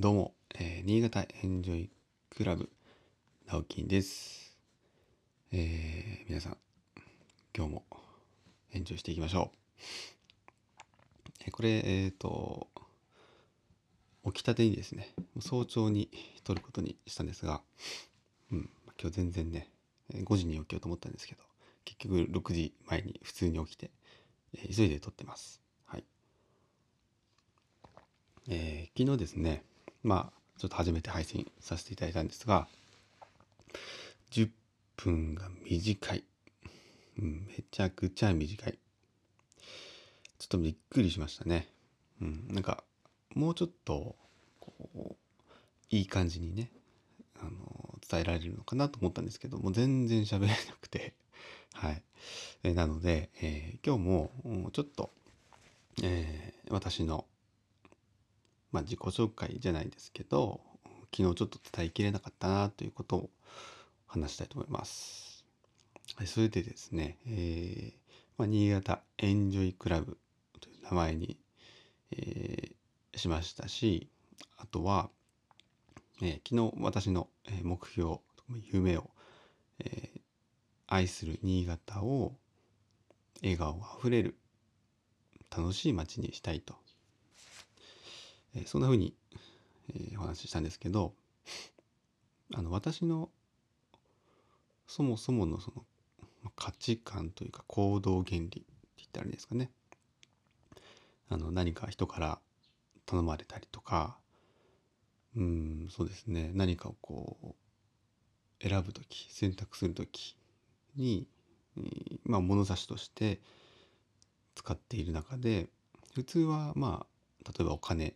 どうも、えー新潟エンジョイクラブ直樹です、えー皆さん今日もエンジョイしていきましょう。えーこれえっ、と起きたてにですね早朝に撮ることにしたんですが、うん、今日全然ね5時に起きようと思ったんですけど結局6時前に普通に起きて、えー急いで撮ってます。はい。えー昨日ですねまあちょっと初めて配信させていただいたんですが10分が短い、うん、めちゃくちゃ短い。ちょっとびっくりしましたね。うんなんかもうちょっとこういい感じにねあの伝えられるのかなと思ったんですけどもう全然喋れなくて。はい、えなので、えー今日もちょっと、えー私のまあ、自己紹介じゃないですけど昨日ちょっと伝えきれなかったなということを話したいと思います。それでですね、えーまあ、新潟エンジョイクラブという名前に、えーしましたしあとは、えー昨日私の目標夢を、え愛する新潟を笑顔あふれる楽しい街にしたいとえそんな風に、えお話ししたんですけどあの私のそもそものその価値観というか行動原理って言ったらいいですかね。あの何か人から頼まれたりとかうんそうですね。何かをこう選ぶ時選択する時に、まあ物差しとして使っている中で普通はまあ例えばお金、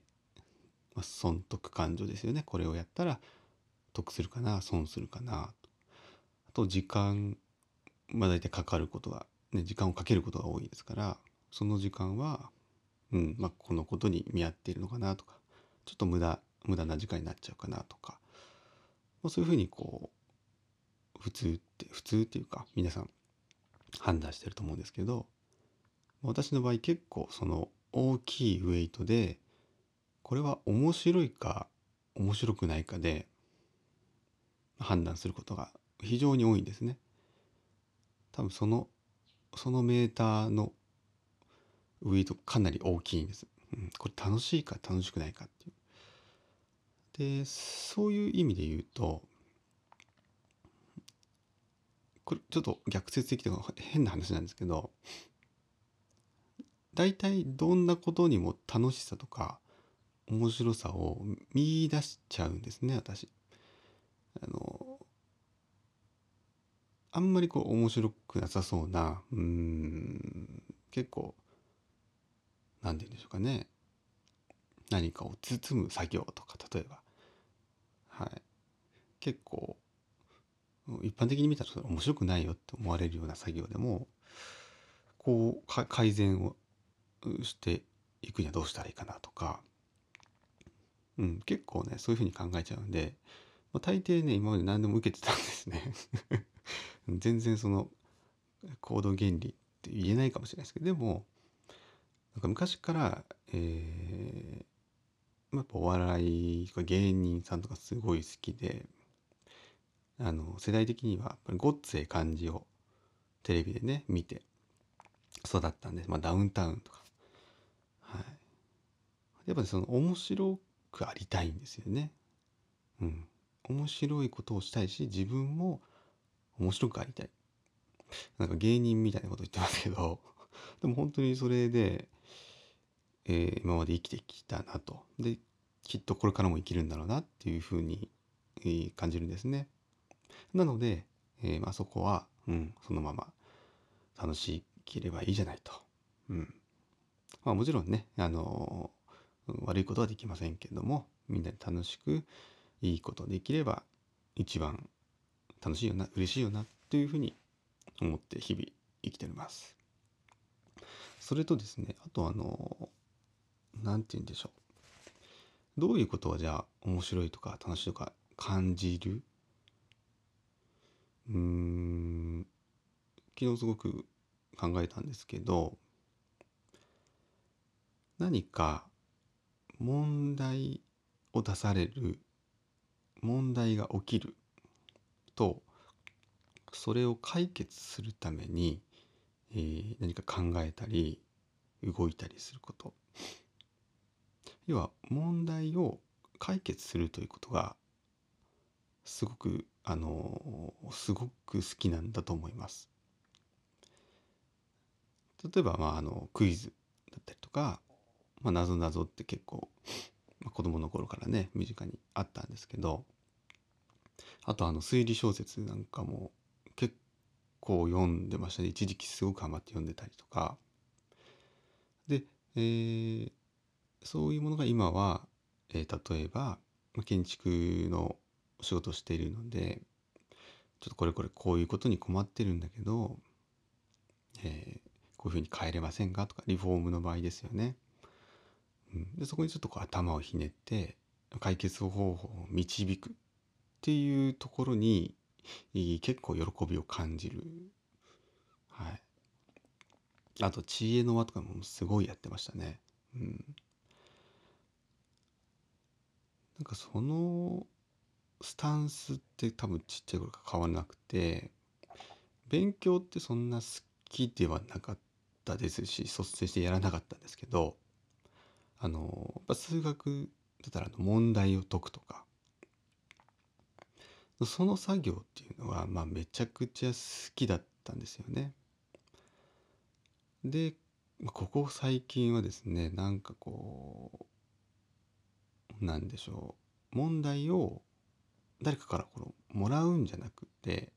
損得感情ですよね。これをやったら得するかな損するかな。とあと時間まあ大体かかることが、ね、時間をかけることが多いですからその時間は、うんまあ、このことに見合っているのかなとかちょっと無駄無駄な時間になっちゃうかなとか、まあ、そういうふうにこう普通って普通っていうか皆さん判断してると思うんですけど私の場合結構その大きいウェイトでこれは面白いか面白くないかで判断することが非常に多いんですね。多分そのそのメーターのウェイトかなり大きいんです。うん、これ楽しいか楽しくないかっていう。でそういう意味で言うとこれちょっと逆説的とか変な話なんですけど大体どんなことにも楽しさとか面白さを見出しちゃうんですね私。あのあんまりこう面白くなさそうなうん結構何て言うんでしょうかね。何かを包む作業とか例えば。はい。結構一般的に見たら面白くないよって思われるような作業でもこう改善をしていくにはどうしたらいいかなとか。うん、結構ねそういうふうに考えちゃうんで、まあ、大抵ね今まで何でも受けてたんですね。全然その行動原理って言えないかもしれないですけどでもなんか昔から、えー、やっぱお笑いとか芸人さんとかすごい好きであの世代的にはやっぱりごっつえ感じをテレビでね見て育ったんで、まあ、ダウンタウンとか。はい。やっぱりその面白くありたいんですよね。うん。面白いことをしたいし、自分も面白くありたい。なんか芸人みたいなこと言ってますけど、でも本当にそれで、えー今まで生きてきたなと。で、きっとこれからも生きるんだろうなっていうふうに、えー感じるんですね。なので、えーまあそこは、うん、そのまま楽しければいいじゃないと。うん。まあもちろんね、あのー悪いことはできませんけれどもみんなで楽しくいいことできれば一番楽しいよな嬉しいよなというふうに思って日々生きております。それとですねあとあの何て言うんでしょうどういうことはじゃあ面白いとか楽しいとか感じる？うーん昨日すごく考えたんですけど何か問題を出される問題が起きるとそれを解決するために、えー、何か考えたり動いたりすること要は問題を解決するということがすごくあのすごく好きなんだと思います。例えば、まあ、あのクイズだったりとか、まあ、謎謎って結構、まあ、子供の頃からね身近にあったんですけどあとあの推理小説なんかも結構読んでましたね一時期すごくハマって読んでたりとかで、えー、そういうものが今は、えー、例えば建築の仕事をしているのでちょっとこれこれこういうことに困ってるんだけど、えー、こういうふうに変えれませんかとかリフォームの場合ですよね。でそこにちょっとこう頭をひねって解決方法を導くっていうところに結構喜びを感じる。はい。あと知恵の輪とかもすごいやってましたね。うん。なんかそのスタンスって多分ちっちゃい頃から変わらなくて勉強ってそんな好きではなかったですし率先してやらなかったんですけどあの数学だったら問題を解くとかその作業っていうのはまあめちゃくちゃ好きだったんですよね。でここ最近はですねなんかこうなんでしょう問題を誰かからこのもらうんじゃなくて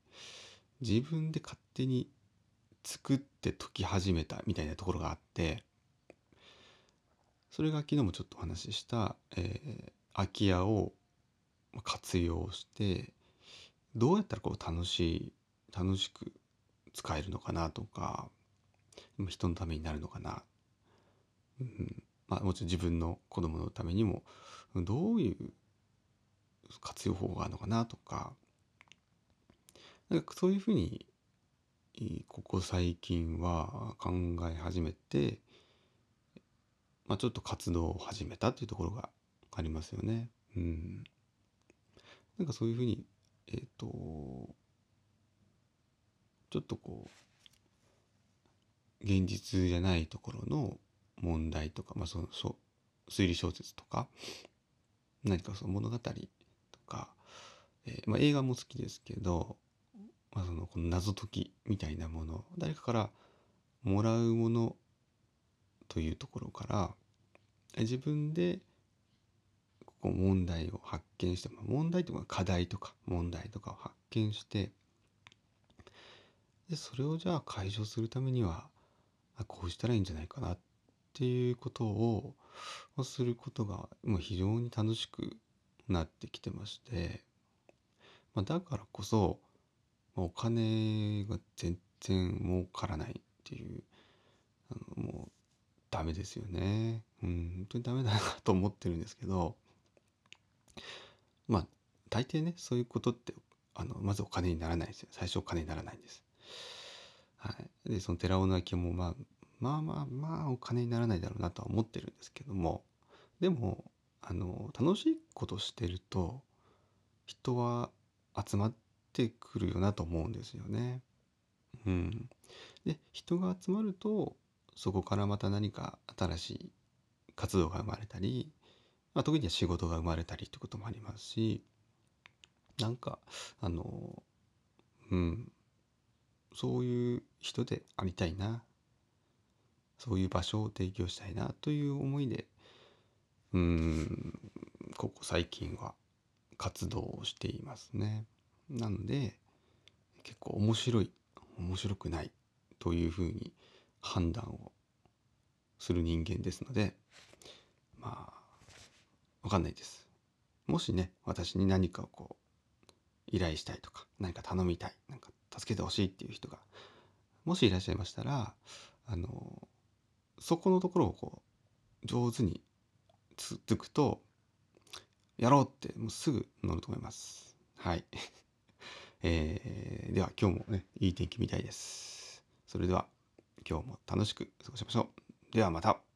自分で勝手に作って解き始めたみたいなところがあってそれが昨日もちょっとお話しした、えー、空き家を活用してどうやったらこう楽しい楽しく使えるのかなとか人のためになるのかな、うん。まあ、もちろん自分の子供のためにもどういう活用法があるのかなとか。なんかそういうふうにここ最近は考え始めて、まあ、ちょっと活動を始めたっていうところがありますよね。うん、なんかそういうふうにえっ、ー、とちょっとこう現実じゃないところの問題とか、まあ、その推理小説とか何かその物語とか、えー、まあ、映画も好きですけど、まあ、そのこの謎解きみたいなもの誰かからもらうものというところから自分でこう問題を発見して、問題とか課題とか問題とかを発見してでそれをじゃあ解消するためにはこうしたらいいんじゃないかなっていうことをすることがもう非常に楽しくなってきてまして、まあ、だからこそ、お金が全然儲からないっていうあのもうダメですよね。うん、本当にダメだなと思ってるんですけどまあ大抵ねそういうことってあのまずお金にならないですよ最初お金にならないんです。はい、でその寺尾の空きも、まあ、まあまあまあお金にならないだろうなとは思ってるんですけどもでもあの楽しいことしてると人は集まってくるよなと思うんですよね。うん、で人が集まるとそこからまた何か新しい活動が生まれたり、まあ、時には仕事が生まれたりってこともありますしなんかあのうんそういう人でありたいなそういう場所を提供したいなという思いでうんここ最近は活動をしていますね。なので結構面白い面白くないというふうに判断をする人間ですのでまあわかんないです。もしね私に何かをこう依頼したいとか何か頼みたいなんか助けてほしいっていう人がもしいらっしゃいましたらあのそこのところをこう上手につくとやろうってもうすぐ乗ると思います。はい。えー、では今日もね、いい天気みたいです。それでは今日も楽しく過ごしましょう。ではまた。